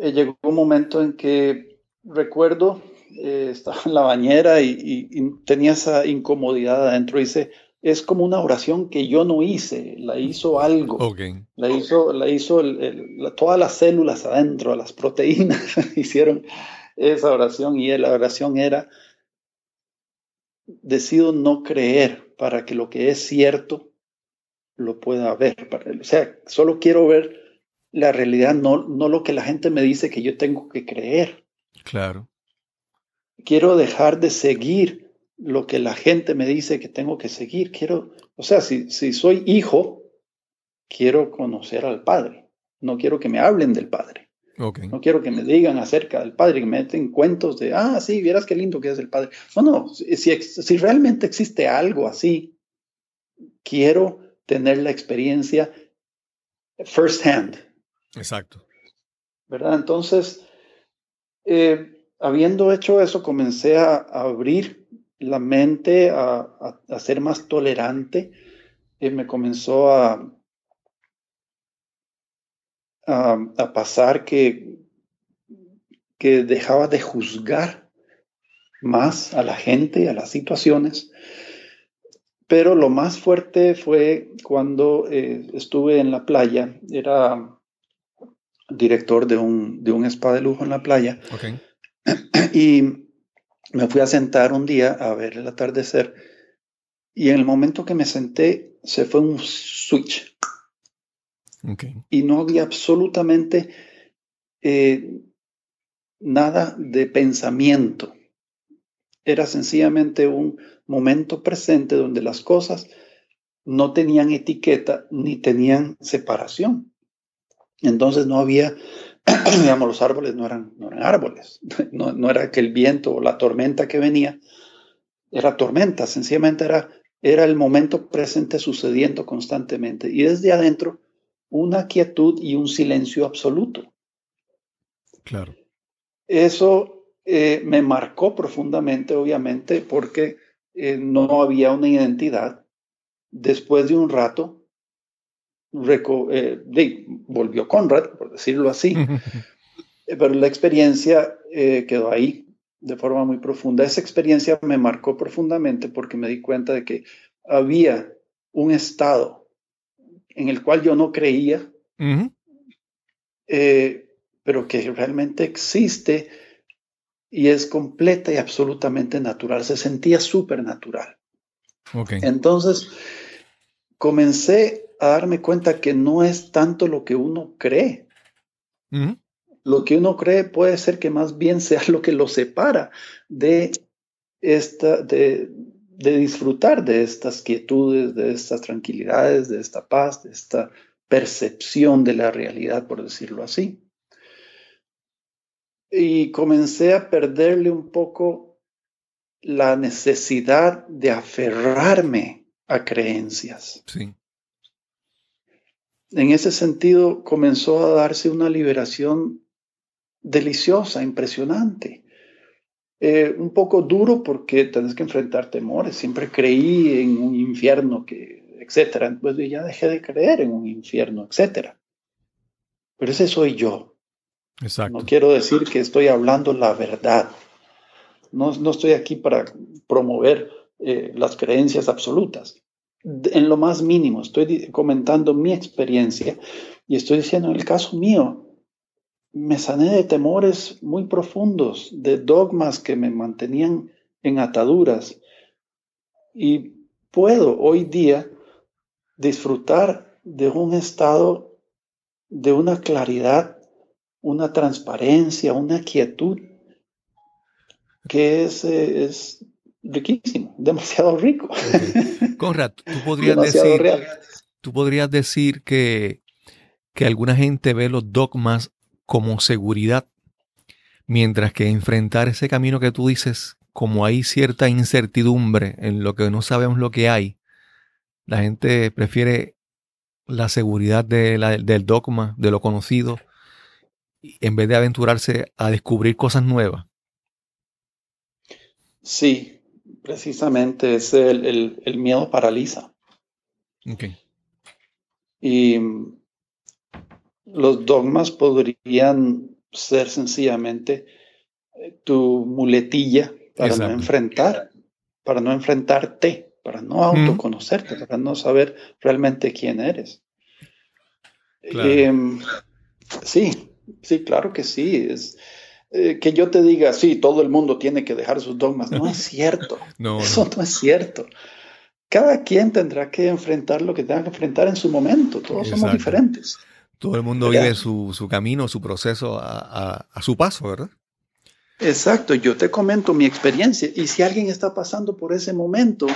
eh, llegó un momento en que recuerdo, eh, estaba en la bañera y, y, tenía esa incomodidad adentro. Y dice, es como una oración que yo no hice, la hizo algo. La hizo, la hizo todas las células adentro, las proteínas *laughs* hicieron esa oración y la oración era, decido no creer para que lo que es cierto lo pueda ver. O sea, solo quiero ver la realidad, no, no lo que la gente me dice que yo tengo que creer. Claro. Quiero dejar de seguir lo que la gente me dice que tengo que seguir. Quiero, o sea, si, si soy hijo, quiero conocer al Padre. No quiero que me hablen del Padre. No quiero que me digan acerca del Padre, que me meten cuentos de, ah, sí, vieras qué lindo que es el Padre. No, no, si, si realmente existe algo así, quiero tener la experiencia first hand. Exacto. ¿Verdad? Entonces, eh, habiendo hecho eso, comencé a abrir la mente a, ser más tolerante, y me comenzó a, a, pasar que, que dejaba de juzgar más a la gente, a las situaciones. Pero lo más fuerte fue cuando eh, estuve en la playa, era director de un, de un spa de lujo en la playa. Y me fui a sentar un día a ver el atardecer y en el momento que me senté se fue un switch. Y no había absolutamente eh, nada de pensamiento. Era sencillamente un momento presente donde las cosas no tenían etiqueta ni tenían separación. Entonces no había *clears throat* digamos, los árboles no eran, no eran árboles, *laughs* no, no, era que el viento o la tormenta que venía era tormenta, sencillamente era, era el momento presente sucediendo constantemente. Y desde adentro, una quietud y un silencio absoluto. Claro. Eso eh, me marcó profundamente, obviamente, porque eh, no había una identidad. Después de un rato, eh, volvió Conrad, por decirlo así, *laughs* pero la experiencia eh, quedó ahí de forma muy profunda. Esa experiencia me marcó profundamente porque me di cuenta de que había un estado en el cual yo no creía, eh, pero que realmente existe y es completa y absolutamente natural. Se sentía súper natural. Entonces, comencé a darme cuenta que no es tanto lo que uno cree. Lo que uno cree puede ser que más bien sea lo que lo separa de esta, de, de disfrutar de estas quietudes, de estas tranquilidades, de esta paz, de esta percepción de la realidad, por decirlo así. Y comencé a perderle un poco la necesidad de aferrarme a creencias. Sí. En ese sentido comenzó a darse una liberación deliciosa, impresionante. Eh, un poco duro porque tenés que enfrentar temores. Siempre creí en un infierno, que, etcétera. Pues ya dejé de creer en un infierno, etcétera. Pero ese soy yo. Exacto. No quiero decir que estoy hablando la verdad. No, no estoy aquí para promover eh, las creencias absolutas. En lo más mínimo, estoy comentando mi experiencia y estoy diciendo, en el caso mío, me sané de temores muy profundos, de dogmas que me mantenían en ataduras. Y puedo hoy día disfrutar de un estado de una claridad, una transparencia, una quietud que es, es riquísimo, demasiado rico. Conrad, tú *laughs* podrías decir, tú podrías decir que, que alguna gente ve los dogmas como seguridad, mientras que enfrentar ese camino que tú dices, como hay cierta incertidumbre en lo que no sabemos lo que hay, la gente prefiere la seguridad del dogma, de lo conocido, en vez de aventurarse a descubrir cosas nuevas. Sí, precisamente es el, el miedo paraliza. Okay. Y los dogmas podrían ser sencillamente eh, tu muletilla para no enfrentar, para no enfrentarte, para no autoconocerte, para no saber realmente quién eres. Em, sí, sí, claro que sí. Es, eh, que yo te diga, sí, todo el mundo tiene que dejar sus dogmas. No es *laughs* cierto. Eso no. es cierto. Cada quien tendrá que enfrentar lo que tenga que enfrentar en su momento. Todos somos diferentes. Todo el mundo vive su, camino, su proceso a, su paso, ¿verdad? Exacto, yo te comento mi experiencia y si alguien está pasando por ese momento,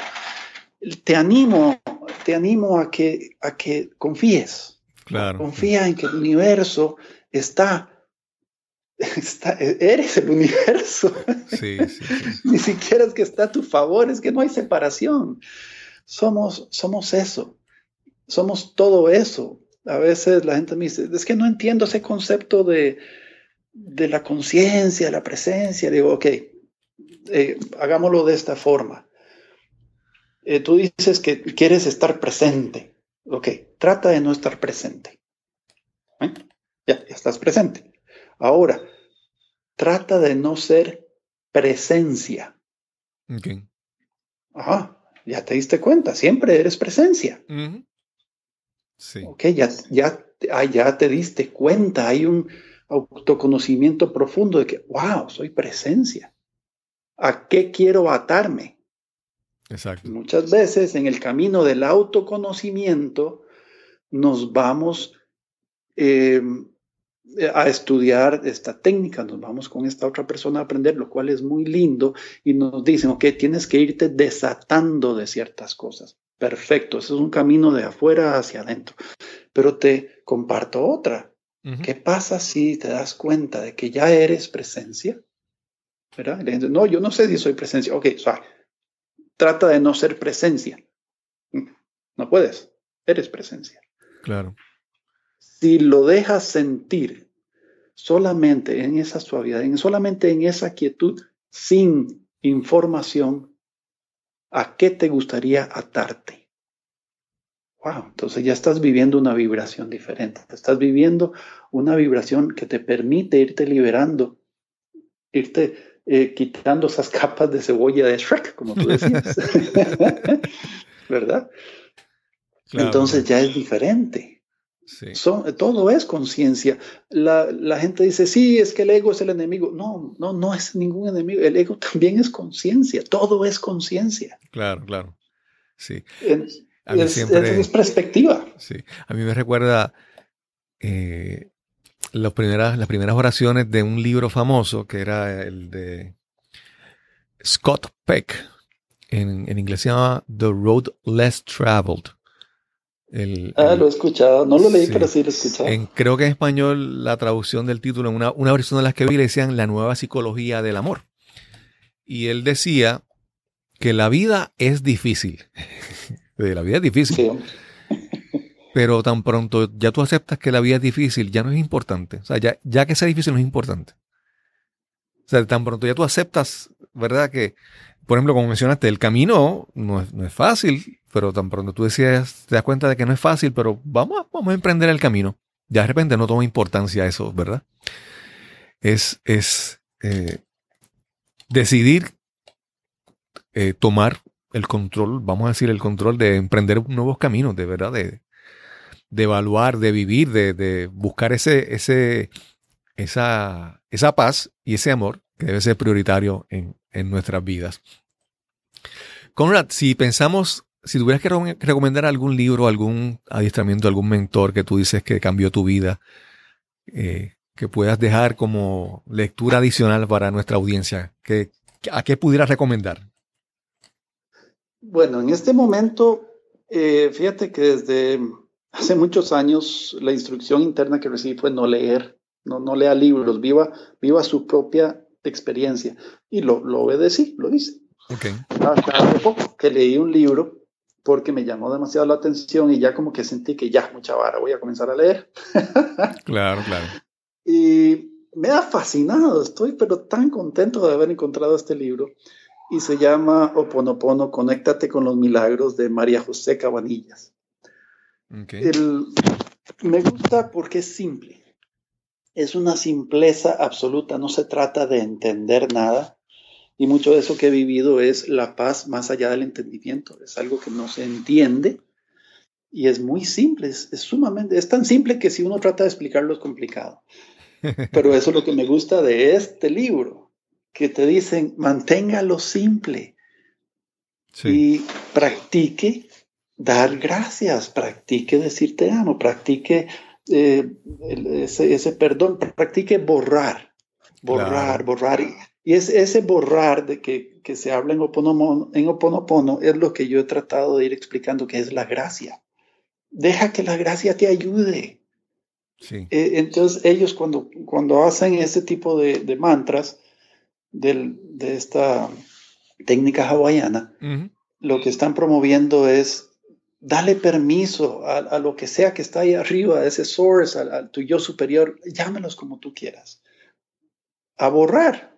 te animo, te animo a que, a que confíes. Claro. Confía en que el universo está, está eres el universo. Sí, sí, *laughs* Ni siquiera es que está a tu favor, es que no hay separación. Somos, somos eso, somos todo eso a veces la gente me dice, es que no entiendo ese concepto de, la conciencia, de la presencia. Digo, ok, eh, hagámoslo de esta forma. Eh, tú dices que quieres estar presente. Ok, trata de no estar presente. ¿Eh? Ya, ya estás presente. Ahora, trata de no ser presencia. Ok. Ajá, ya te diste cuenta, siempre eres presencia. Ok, ya, ya, ah, ya te diste cuenta, hay un autoconocimiento profundo de que, wow, soy presencia. ¿A qué quiero atarme? Exacto. Muchas veces en el camino del autoconocimiento nos vamos em, a estudiar esta técnica, nos vamos con esta otra persona a aprender, lo cual es muy lindo, y nos dicen, ok, tienes que irte desatando de ciertas cosas. Perfecto, ese es un camino de afuera hacia adentro. Pero te comparto otra. ¿Qué pasa si te das cuenta de que ya eres presencia? ¿Verdad? no, yo no sé si soy presencia. Ok, trata de no ser presencia. No puedes, eres presencia. Claro. Si lo dejas sentir solamente en esa suavidad, en, solamente en esa quietud, sin información, ¿A qué te gustaría atarte? Wow, entonces ya estás viviendo una vibración diferente. Estás viviendo una vibración que te permite irte liberando, irte eh, quitando esas capas de cebolla de Shrek, como tú decías. *laughs* *laughs* ¿Verdad? Entonces ya es diferente. Son, todo es conciencia. La, la, gente dice, sí, es que el ego es el enemigo. No, no, no es ningún enemigo. El ego también es conciencia. Todo es conciencia. Claro, claro. Sí. Es, es, perspectiva. Sí. A mí me recuerda eh, las, primeras, las primeras oraciones de un libro famoso que era el de Scott Peck. En, en inglés se llama The Road Less Traveled ah, lo he escuchado. No lo leí, pero sí lo he escuchado. creo que en español la traducción del título, una, una versión de las que vi, le decían La nueva psicología del amor. Y él decía que la vida es difícil. *laughs* la vida es difícil. Pero tan pronto ya tú aceptas que la vida es difícil, ya no es importante. O sea, ya, ya que sea difícil no es importante. O sea, tan pronto ya tú aceptas, ¿verdad? Que, por ejemplo, como mencionaste, el camino no es, no es fácil, pero tan pronto tú decías, te das cuenta de que no es fácil, pero vamos a, vamos a emprender el camino. Ya de repente no toma importancia eso, ¿verdad? Es, es eh, decidir eh, tomar el control, vamos a decir, el control de emprender nuevos caminos, de verdad, de, de evaluar, de vivir, de, de, buscar ese, ese, esa, esa paz y ese amor que debe ser prioritario en, en nuestras vidas. Conrad, si pensamos si tuvieras que recomendar algún libro, algún adiestramiento, algún mentor que tú dices que cambió tu vida, eh, que puedas dejar como lectura adicional para nuestra audiencia, ¿a qué pudieras recomendar? Bueno, en este momento, eh, fíjate que desde hace muchos años la instrucción interna que recibí fue no leer, no, no lea libros, viva, viva su propia experiencia. Y lo, lo obedecí, lo hice. Okay. hace poco que leí un libro porque me llamó demasiado la atención y ya como que sentí que ya, mucha vara, voy a comenzar a leer. *laughs* claro, claro. Y me ha fascinado, estoy pero tan contento de haber encontrado este libro y se llama Oponopono, Conéctate con los Milagros de María José Cabanillas. me gusta porque es simple, es una simpleza absoluta, no se trata de entender nada, y mucho de eso que he vivido es la paz más allá del entendimiento. Es algo que no se entiende y es muy simple, es, sumamente, es tan simple que si uno trata de explicarlo es complicado. *laughs* Pero eso es lo que me gusta de este libro, que te dicen, manténgalo simple y practique dar gracias, practique decir te amo, practique eh, ese, perdón, practique borrar, borrar, borrar. Y es ese borrar de que, que se habla en Oponopono, en Oponopono es lo que yo he tratado de ir explicando, que es la gracia. Deja que la gracia te ayude. Sí. Eh, entonces ellos cuando, cuando hacen ese tipo de, de mantras del, de esta técnica hawaiana, lo que están promoviendo es dale permiso a, a, lo que sea que está ahí arriba, a ese source, al, tu yo superior, llámelos como tú quieras, a borrar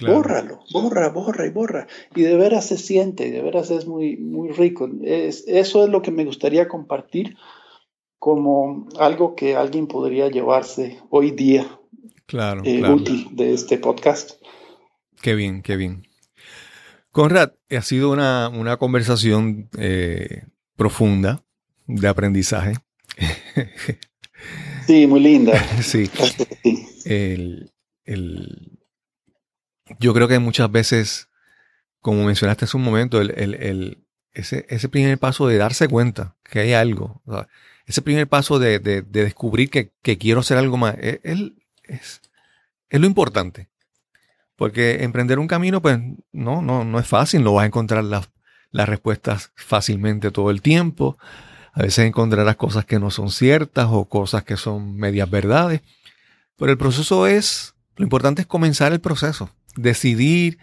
Bórralo, borra, borra y borra. Y de veras se siente, de veras es muy, muy rico. Es, eso es lo que me gustaría compartir como algo que alguien podría llevarse hoy día claro, eh, útil de este podcast. Qué bien, qué bien. Conrad, ha sido una, una conversación eh, profunda de aprendizaje. *laughs* Sí, muy linda. sí. El, el, yo creo que muchas veces, como mencionaste hace un momento, el, el, ese, ese, primer paso de darse cuenta que hay algo, ese primer paso de, de, descubrir que, que, quiero hacer algo más, es, es, es, lo importante. Porque emprender un camino, pues no, no, no es fácil, no vas a encontrar las, las respuestas fácilmente todo el tiempo. A veces encontrarás cosas que no son ciertas o cosas que son medias verdades. Pero el proceso es, lo importante es comenzar el proceso decidir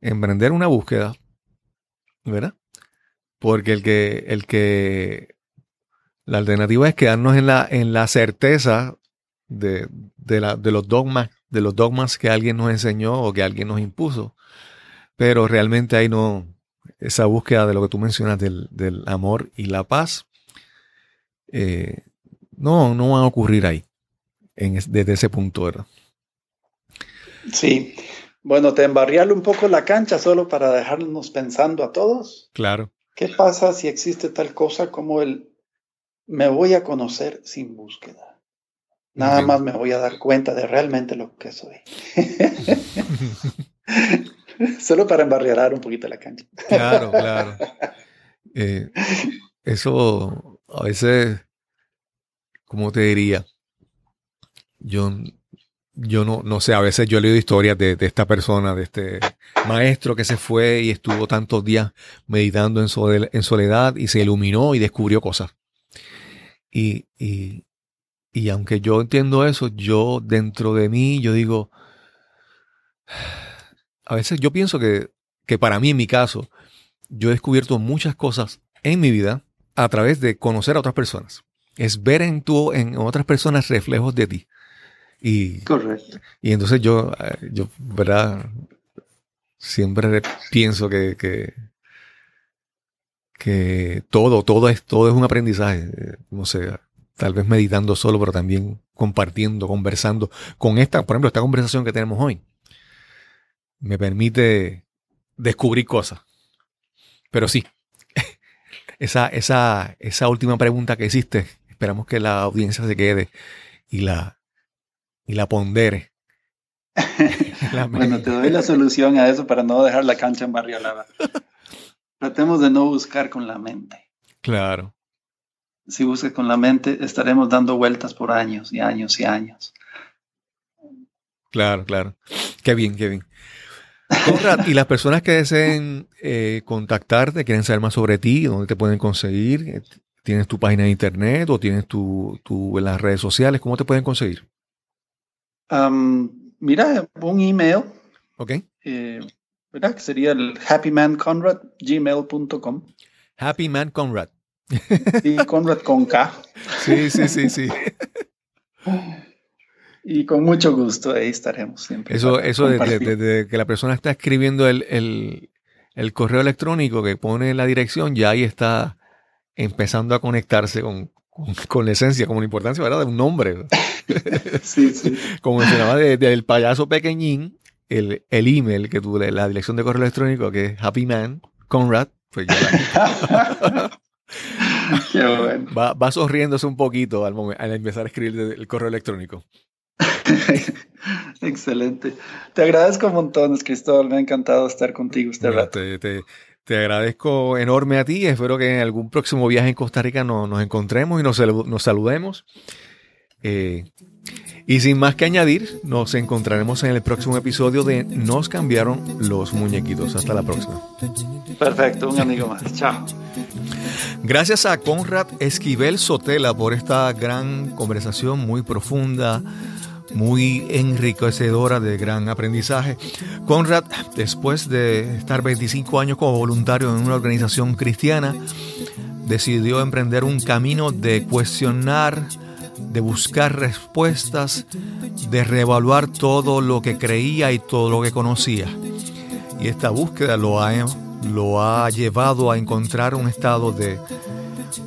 emprender una búsqueda, ¿verdad? Porque el que, el que, la alternativa es quedarnos en la, en la certeza de, de, la, de los dogmas, de los dogmas que alguien nos enseñó o que alguien nos impuso. Pero realmente ahí no, esa búsqueda de lo que tú mencionas del, del amor y la paz, eh, no, no va a ocurrir ahí, en, desde ese punto, ¿verdad? Sí, bueno, te embarriarle un poco la cancha solo para dejarnos pensando a todos. Claro. ¿Qué pasa si existe tal cosa como el me voy a conocer sin búsqueda. Nada más me voy a dar cuenta de realmente lo que soy. *laughs* Solo para embarriar un poquito la cancha. Claro, claro. *laughs* Eh, eso a veces, ¿cómo te diría? Yo, yo no, no sé, a veces yo leído historias de, esta persona, de este maestro que se fue y estuvo tantos días meditando en, en soledad y se iluminó y descubrió cosas. Y, y, y aunque yo entiendo eso, yo dentro de mí, yo digo, *sighs* a veces yo pienso que, que para mí, en mi caso, yo he descubierto muchas cosas en mi vida a través de conocer a otras personas. Es ver en, tu, en otras personas reflejos de ti. Y, Correcto. Y entonces yo, eh, yo, ¿verdad? Siempre pienso que, que, que todo, todo es, todo es un aprendizaje. No sé, tal vez meditando solo, pero también compartiendo, conversando con esta, por ejemplo, esta conversación que tenemos hoy. Me permite descubrir cosas. Pero sí, *laughs* esa, esa, esa última pregunta que hiciste, esperamos que la audiencia se quede y la, y la pondere. *laughs* bueno, te doy la solución a eso para no dejar la cancha en barriolada. *laughs* Tratemos de no buscar con la mente. Claro. Si buscas con la mente, estaremos dando vueltas por años y años y años. Claro, claro. Qué bien, qué bien. Conrad, y las personas que deseen eh, contactarte, quieren saber más sobre ti, dónde te pueden conseguir, ¿tienes tu página de internet o tienes tu, tu en las redes sociales? ¿Cómo te pueden conseguir? Mira, un email. Ok. Eh, ¿Verdad? Que sería el happymanconrad.gmail.com. Happymanconrad. Y Conrad con K. Sí, sí, sí, sí. Y con mucho gusto ahí estaremos siempre. Eso, eso desde que la persona está escribiendo el, el, correo electrónico que pone la dirección, ya ahí está empezando a conectarse con, *laughs* con, la esencia, con la importancia ¿verdad? de un nombre. *laughs* sí, sí. Como mencionaba del payaso pequeñín, el, el email que tuve, la dirección de correo electrónico que es Happy Man Conrad, pues ya *laughs* Qué bueno. va, va sonriéndose un poquito al, al empezar a escribir el correo electrónico. Excelente. Te agradezco un montón, Cristóbal. Me ha encantado estar contigo este rato. Te, agradezco enorme a ti. Espero que en algún próximo viaje en Costa Rica nos, encontremos y nos, nos saludemos. Eh, y sin más que añadir, nos encontraremos en el próximo episodio de Nos cambiaron los muñequitos. Hasta la próxima. Perfecto, un amigo más. Chao. Gracias a Conrad Esquivel Sotela por esta gran conversación muy profunda muy enriquecedora de gran aprendizaje. Conrad, después de estar 25 años como voluntario en una organización cristiana, decidió emprender un camino de cuestionar, de buscar respuestas, de reevaluar todo lo que creía y todo lo que conocía. Y esta búsqueda lo ha, lo ha llevado a encontrar un estado de,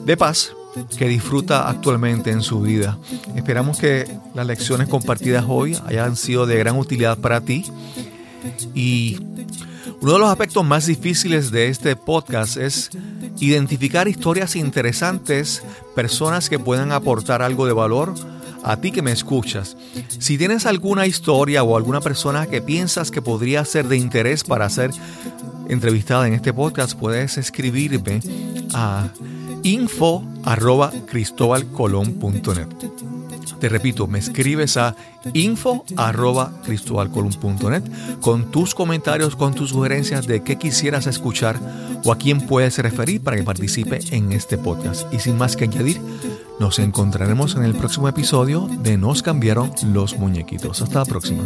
de paz que disfruta actualmente en su vida. Esperamos que las lecciones compartidas hoy hayan sido de gran utilidad para ti. Y uno de los aspectos más difíciles de este podcast es identificar historias interesantes, personas que puedan aportar algo de valor a ti que me escuchas. Si tienes alguna historia o alguna persona que piensas que podría ser de interés para ser entrevistada en este podcast, puedes escribirme a info arroba cristobalcolón.net. Te repito, me escribes a info arroba con tus comentarios, con tus sugerencias de qué quisieras escuchar o a quién puedes referir para que participe en este podcast. Y sin más que añadir, nos encontraremos en el próximo episodio de Nos cambiaron los muñequitos. Hasta la próxima.